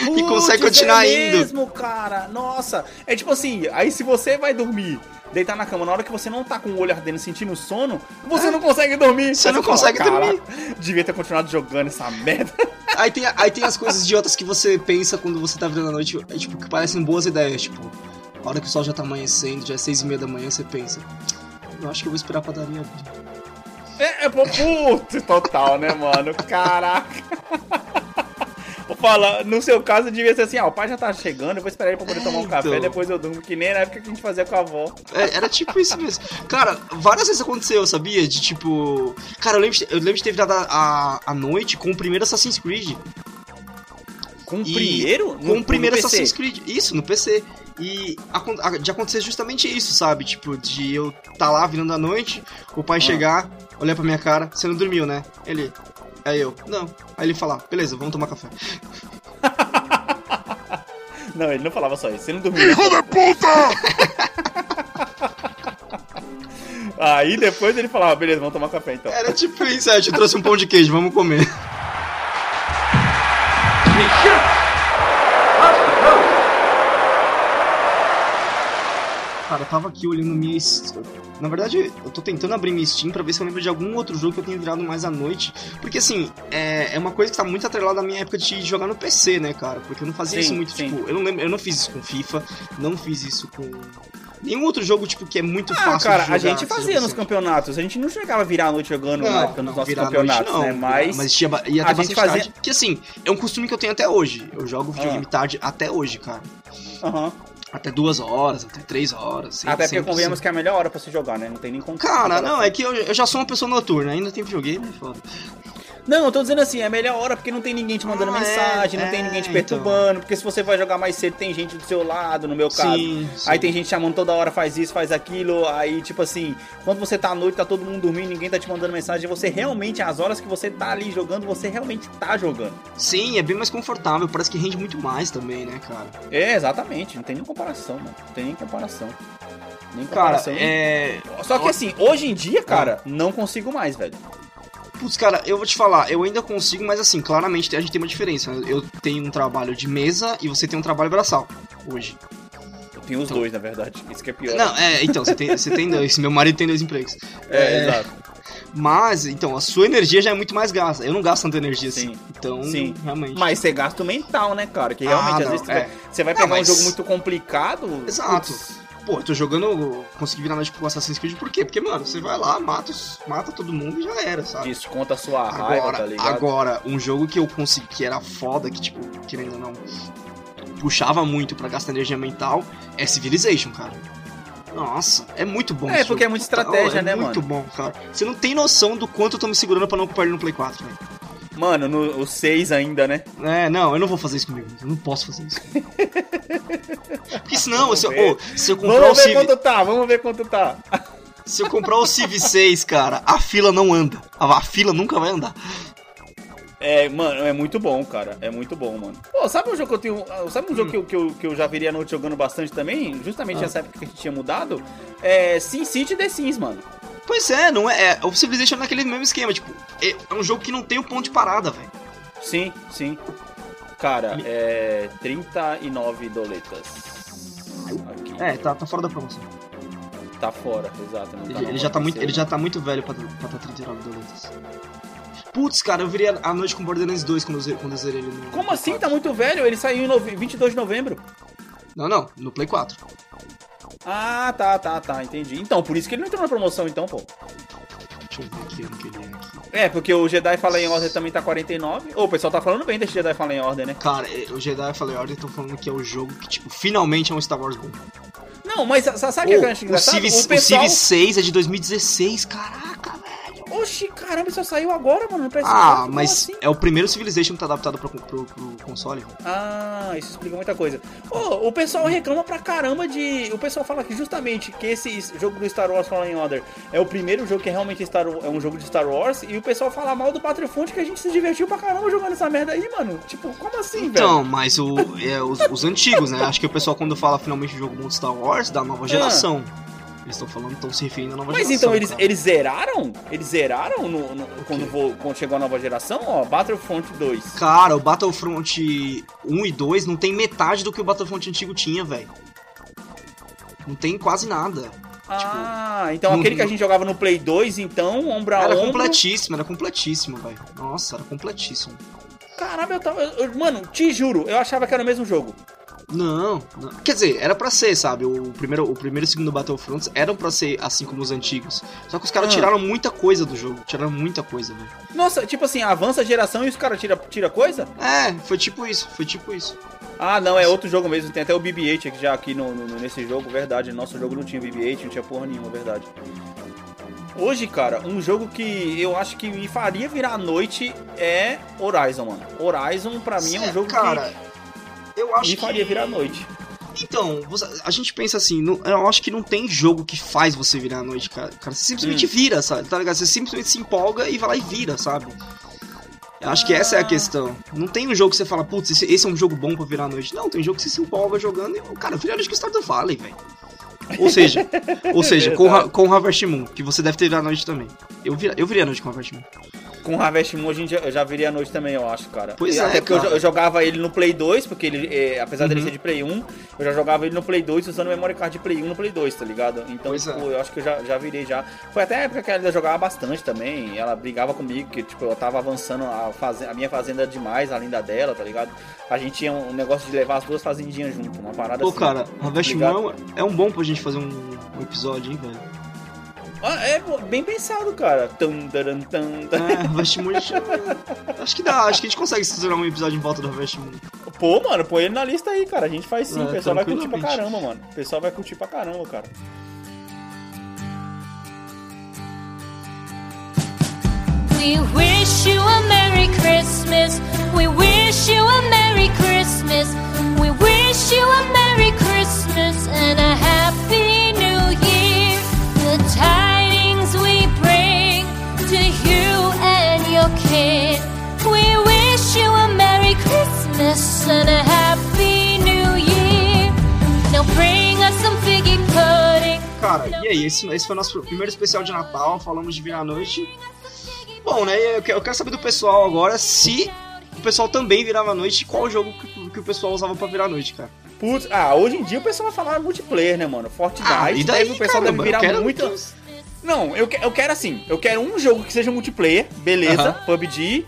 e consegue Putz, continuar é indo. mesmo, cara. Nossa. É tipo assim, aí se você vai dormir, deitar na cama, na hora que você não tá com o olho ardendo, sentindo sono, você não consegue dormir. É. Você Aí não fala, consegue "Caraca, dormir." Devia ter continuado jogando essa merda. Aí tem, aí tem as coisas idiotas que você pensa quando você tá virando a noite, é, tipo, que parecem boas ideias, tipo, a hora que o sol já tá amanhecendo, já é seis e meia da manhã, você pensa, eu acho que eu vou esperar a padaria abrir. É, é putz, total, né, mano? Caraca. Vou falar, no seu caso devia ser assim, ah, o pai já tá chegando, eu vou esperar ele pra poder tomar um café, então. depois eu durmo, que nem na época que a gente fazia com a avó. É, era tipo isso mesmo. Cara, várias vezes aconteceu, sabia? De tipo. Cara, eu lembro, eu lembro de ter virado a, a, noite com o primeiro Assassin's Creed. Com o E- primeiro? Com o primeiro. Assassin's Creed. Isso, no PC. E de acontecer justamente isso, sabe? Tipo, de eu tá lá virando a noite, o pai Ah. chegar, olhar pra minha cara, você não dormiu, né? Ele. Aí eu, não. Aí ele falar, beleza, vamos tomar café. Não, ele não falava só isso, ele não dormia. ¡Hijo de puta! Aí depois ele falava, beleza, vamos tomar café então. Era tipo isso, é, eu te trouxe um pão de queijo, vamos comer. Cara, eu tava aqui olhando minha. Na verdade, eu tô tentando abrir minha Steam pra ver se eu lembro de algum outro jogo que eu tenha virado mais à noite. Porque assim, é, é uma coisa que tá muito atrelada à minha época de jogar no PC, né, cara? Porque eu não fazia Sim, isso muito, sim. tipo, eu não lembro, eu não fiz isso com FIFA, não fiz isso com. Nenhum outro jogo, tipo, que é muito Ah, fácil cara, de jogar. a gente fazia nos você- campeonatos. A gente não chegava a virar a noite jogando na época nos nossos a noite campeonatos, não, né? Mas. Mas tinha, ia a ter gente fazia- tarde. Que assim, é um costume que eu tenho até hoje. Eu jogo videogame Ah. tarde até hoje, cara. Aham. Até duas horas, até três horas. sempre- Até porque sempre convenhamos assim. que é a melhor hora pra se jogar, né? Não tem nem como. Cara, não, é que eu, eu já sou uma pessoa noturna, ainda tem videogame, é foda. Não, eu tô dizendo assim, é a melhor hora porque não tem ninguém te mandando Ah, mensagem, é, não tem é, ninguém te então. perturbando, porque se você vai jogar mais cedo, tem gente do seu lado, no meu caso. Sim, sim. Aí tem gente chamando toda hora, faz isso, faz aquilo. Aí, tipo assim, quando você tá à noite, tá todo mundo dormindo, ninguém tá te mandando mensagem. Você realmente, as horas que você tá ali jogando, você realmente tá jogando. Sim, é bem mais confortável, parece que rende muito mais também, né, cara? É, exatamente. Não tem nem comparação, mano. Não tem nem comparação. Nem Cara, comparação. é. Só que assim, hoje em dia, cara, não consigo mais, velho. Putz, cara, eu vou te falar, eu ainda consigo, mas assim, claramente a gente tem uma diferença. Eu tenho um trabalho de mesa e você tem um trabalho braçal hoje. Eu tenho os dois, na verdade. Isso que é pior. Não, é, então, você tem, você tem dois. Meu marido tem dois empregos. É, é. exato. Mas, então, a sua energia já é muito mais gasta. Eu não gasto tanta energia Sim. assim. Então, Sim. realmente. Mas você gasta o mental, né, cara? Que realmente, Ah, às não, vezes, você é. vai, você vai Não, pegar mas- um jogo muito complicado. Exato. putz, Pô, tô jogando. Consegui virar noite pro Assassin's Creed por quê? Porque, mano, você vai lá, mata, mata todo mundo e já era, sabe? Desconta a sua raiva, Agora, tá ligado? agora, um jogo que eu consegui, que era foda, que, tipo, querendo ou não, puxava muito pra gastar energia mental, é Civilization, cara. Nossa, é muito bom. É, porque jogo. é muita estratégia, é né, muito mano? bom, cara. Você não tem noção do quanto eu tô me segurando pra não ocupar ele no Play 4, velho. Mano, no, o 6 ainda, né? É, não, eu não vou fazer isso comigo. Eu não posso fazer isso. Porque senão, se eu, ô, se eu comprar o Vamos ver Civ, quanto tá, vamos ver quanto tá. se eu comprar o Civ 6, cara, a fila não anda. A, a fila nunca vai andar. É, mano, é muito bom, cara. É muito bom, mano. Pô, sabe um jogo que eu tenho. Sabe um jogo que, eu, que, eu, que eu já viria a noite jogando bastante também? Justamente Ah. nessa época que a gente tinha mudado. É Sin City The Sims, mano. Pois é, não é, é o Civilization é naquele mesmo esquema, tipo, é, é um jogo que não tem o ponto de parada, velho. Sim, sim. Cara, é. 39 doletas. Aqui. É, tá, tá fora da promoção. Tá fora, exato. não Ele, tá ele já tá muito, ele já tá muito velho pra estar tá 39 doletas. Putz, cara, eu virei a noite com Borderlands 2 quando eu, quando eu zerei ele no. Como assim? Tá muito velho? Ele saiu em nove- 22 de novembro. 4. Não, não, no Play 4. Ah, tá, tá, tá, entendi. Então, por isso que ele não entrou na promoção, então, pô. Deixa eu ver aqui ano que ele é aqui. É, porque o Jedi Fallen Order também tá 49. Ô, o pessoal tá falando bem desse Jedi Fallen Order, né? Cara, é, o Jedi Fallen Order estão falando que é o jogo que, tipo, finalmente é um Star Wars bom. Não, mas sa- sabe o que Ô, eu acho o, engraçado? Civ, o pessoal... o Civ 6 é de 2016, caraca. Oxi, caramba, isso saiu agora, mano. no PS4, Ah, mas assim? é o primeiro Civilization que tá adaptado pro, pro, pro console. Ah, isso explica muita coisa. Ô, o pessoal reclama pra caramba de. O pessoal fala que justamente que esse jogo do Star Wars Fallen Order é o primeiro jogo que é realmente Star... é um jogo de Star Wars. E o pessoal fala mal do Battlefront que a gente se divertiu pra caramba jogando essa merda aí, mano. Tipo, como assim, Então, mas o, é, os, os antigos, né? Acho que o pessoal quando fala finalmente o jogo de Star Wars, da nova geração. velho? Eles estão falando, estão se referindo à nova Mas geração. então eles, cara. eles zeraram? Eles zeraram no, no- quando, vo- quando chegou a nova geração? Ó, Battlefront 2. Cara, o Battlefront 1 e 2 não tem metade do que o Battlefront antigo tinha, velho. Não tem quase nada. Ah, então não- aquele que a gente jogava no Play 2, então, ombro a Era ombro. completíssimo, era completíssimo, velho. Nossa, era completíssimo. Caramba, eu tava. eu- mano, te juro, eu achava que era o mesmo jogo. Não, não. Quer dizer, era pra ser, sabe? O primeiro, o primeiro e o segundo Battlefronts eram pra ser assim como os antigos. Só que os caras Ah. tiraram muita coisa do jogo. Tiraram muita coisa, velho. Nossa, tipo assim, avança a geração e os caras tira, tira coisa? É, foi tipo isso, foi tipo isso. Ah, não, é outro jogo mesmo. Tem até o BB-8 aqui já aqui no, no- nesse jogo, verdade. Nosso jogo não tinha BB-8, não tinha porra nenhuma, verdade. Hoje, cara, um jogo que eu acho que me faria virar a noite é Horizon, mano. Horizon, pra mim, é um jogo cara, eu que acho me que... faria virar a noite. Então, a gente pensa assim, não- eu acho que não tem jogo que faz você virar a noite, cara. Cara, você simplesmente Hum. vira, sabe? Tá ligado? Você simplesmente se empolga e vai lá e vira, sabe? Eu acho que essa é a Ah. questão. Não tem um jogo que você fala, putz, esse, esse é um jogo bom pra virar a noite. Não, tem jogo que você se empolga jogando e, cara, vira a noite com Stardew Valley, velho. Ou seja, ou seja, com, com Harvest Moon, que você deve ter virado a noite também. Eu, vira, eu virei a noite com Harvest Moon. Com Harvest Moon, a gente, eu já viria a noite também, eu acho, cara. Pois E é, Até porque eu cara. eu, jogava ele no Play 2, porque ele, é, apesar dele Uhum. ser de Play 1, eu já jogava ele no Play 2 usando memory card de Play 1 no Play 2, tá ligado? Então, Pois é. tipo, eu acho que eu já, já virei já. Foi até a época que ela jogava bastante também, ela brigava comigo, que, tipo, eu tava avançando a, faze- a minha fazenda demais, além da dela, tá ligado? A gente tinha um negócio de levar as duas fazendinhas junto, uma parada Pô, assim. cara, Harvest ligado? Moon é um bom pra gente fazer um, um episódio, hein, velho. Ah, é bem pensado, cara. Tum, taran, tum, tum. É, Harvest Moon, a gente- acho que dá, acho que a gente consegue estruturar um episódio em volta do Harvest Moon. Pô, mano, põe ele na lista aí, cara. A gente faz sim. É, o pessoal vai curtir pra caramba, mano. O pessoal vai curtir pra caramba, cara. We wish you a Merry Christmas. We wish you a Merry Christmas. We wish you a Merry Christmas and a Happy New kid. We wish you a Merry Christmas and a Happy New Year. Now bring us some figgy pudding. Cara, e aí, esse, esse foi o nosso primeiro especial de Natal, falamos de virar noite. Bom, né, eu que- eu quero saber do pessoal agora se o pessoal também virava a noite e qual jogo que, que o pessoal usava pra virar a noite, cara. Putz, ah, hoje em dia o pessoal vai falar multiplayer, né, mano? Fortnite, Ah, e daí, deve- o pessoal caramba, deve virar muito. que- Não, eu, que- eu quero assim, eu quero um jogo que seja multiplayer, beleza, Aham. Uhum. PUBG,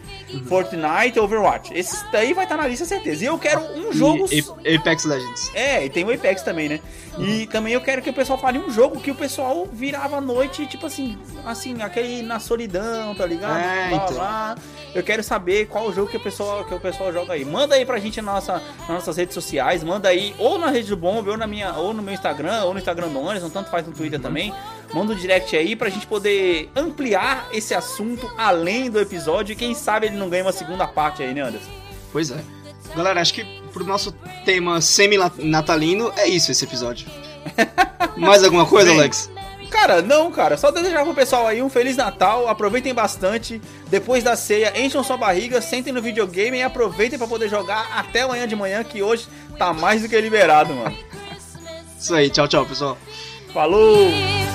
Fortnite, Overwatch. Esse daí vai estar na lista certeza. E eu quero um jogo. E Ape- Apex Legends. É, e tem o Apex também, né? E também eu quero que o pessoal fale um jogo que o pessoal virava à noite, tipo assim, assim, aquele na solidão, tá ligado? É, Blá, então. blá. Eu quero saber qual o jogo que o pessoal, que o pessoal joga aí. Manda aí pra gente na nossa, nas nossas redes sociais, manda aí, ou na rede do Bomb, ou na minha, ou no meu Instagram, ou no Instagram do Anderson, tanto faz no Twitter também. Manda um direct aí pra gente poder ampliar esse assunto além do episódio e quem sabe ele não ganha uma segunda parte aí, né, Anderson? Pois é. Galera, acho que pro nosso tema semi-natalino é isso esse episódio. Mais alguma coisa, Bem, Alex? Cara, não, cara. Só desejar pro pessoal aí um Feliz Natal. Aproveitem bastante. Depois da ceia, encham sua barriga, sentem no videogame e aproveitem pra poder jogar até amanhã de manhã, que hoje tá mais do que liberado, mano. Isso aí, tchau, tchau, pessoal. Falou!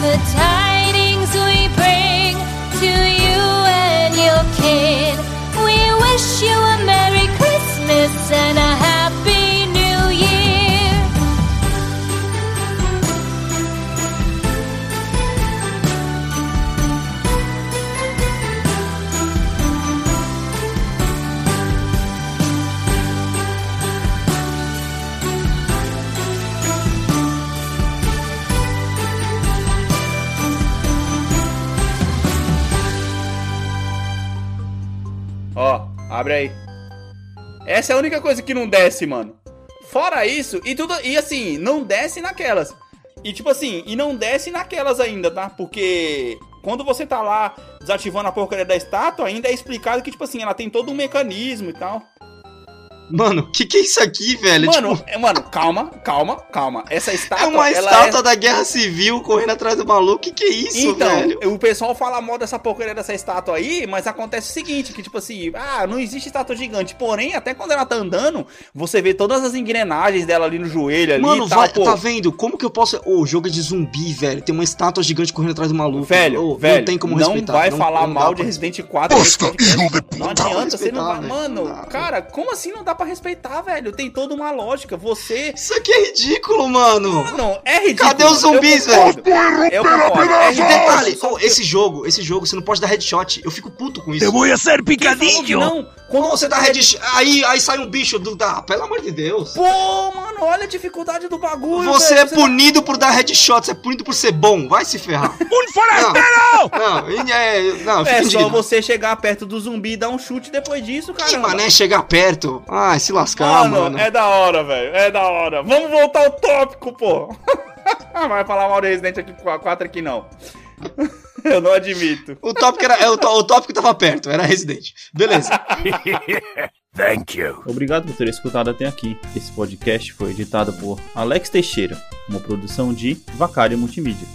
The tidings we bring to you and your kid. We wish you a Merry Christmas and abre aí. Essa é a única coisa que não desce, mano. Fora isso, e tudo. E assim, não desce naquelas. E tipo assim, e não desce naquelas ainda, tá? Porque quando você tá lá desativando a porcaria da estátua, ainda é explicado que, tipo assim, ela tem todo um mecanismo e tal. Mano, que que é isso aqui, velho? Mano, Tipo, é, mano, calma, calma, calma. Essa estátua, é uma estátua da guerra civil correndo atrás do maluco. Que que é isso, Então, velho? o pessoal fala mal dessa porcaria dessa estátua aí, mas acontece o seguinte, que tipo assim, ah, não existe estátua gigante, porém, até quando ela tá andando, você vê todas as engrenagens dela ali no joelho ali Mano, e tal, vai, pô. tá vendo? Como que eu posso. Ô, o jogo é de zumbi, velho. Tem uma estátua gigante correndo atrás do maluco. Velho, Ô, velho, não tem como não respeitar. vai não- falar não mal de Resident 4 nesse Basta, podcast. filho de puta. Não adianta, você não vai. Mano, cara, como assim não dá pra respeitar, velho? Tem toda uma lógica. Você. Isso aqui é ridículo, mano. Não, é ridículo. Cadê os zumbis, eu velho? Eu concordo. É ridículo. detalhe, esse jogo, esse jogo, você não pode dar headshot. Eu fico puto com isso. Quem falou que picadillo. Não, quando você dá headshot, aí, aí sai um bicho do. Ah, pelo amor de Deus. Pô, mano, olha a dificuldade do bagulho. Você velho. é punido por dar headshot, você é punido por ser bom. Vai se ferrar. Un forastero. Não, é, não, eu fico É só indignado. você chegar perto do zumbi e dar um chute depois disso, cara. Que mané chegar perto. Ai, se lascar, Mano, mano. é da hora, velho. É da hora. Vamos voltar ao tópico, pô. Vai falar mal do Resident aqui 4 aqui não. Eu não admito. O tópico era. é, O, tó- o tópico tava perto, era Resident. Beleza. Thank you. Obrigado por ter escutado até aqui. Esse podcast foi editado por Alex Teixeira, uma produção de Vacário Multimídia.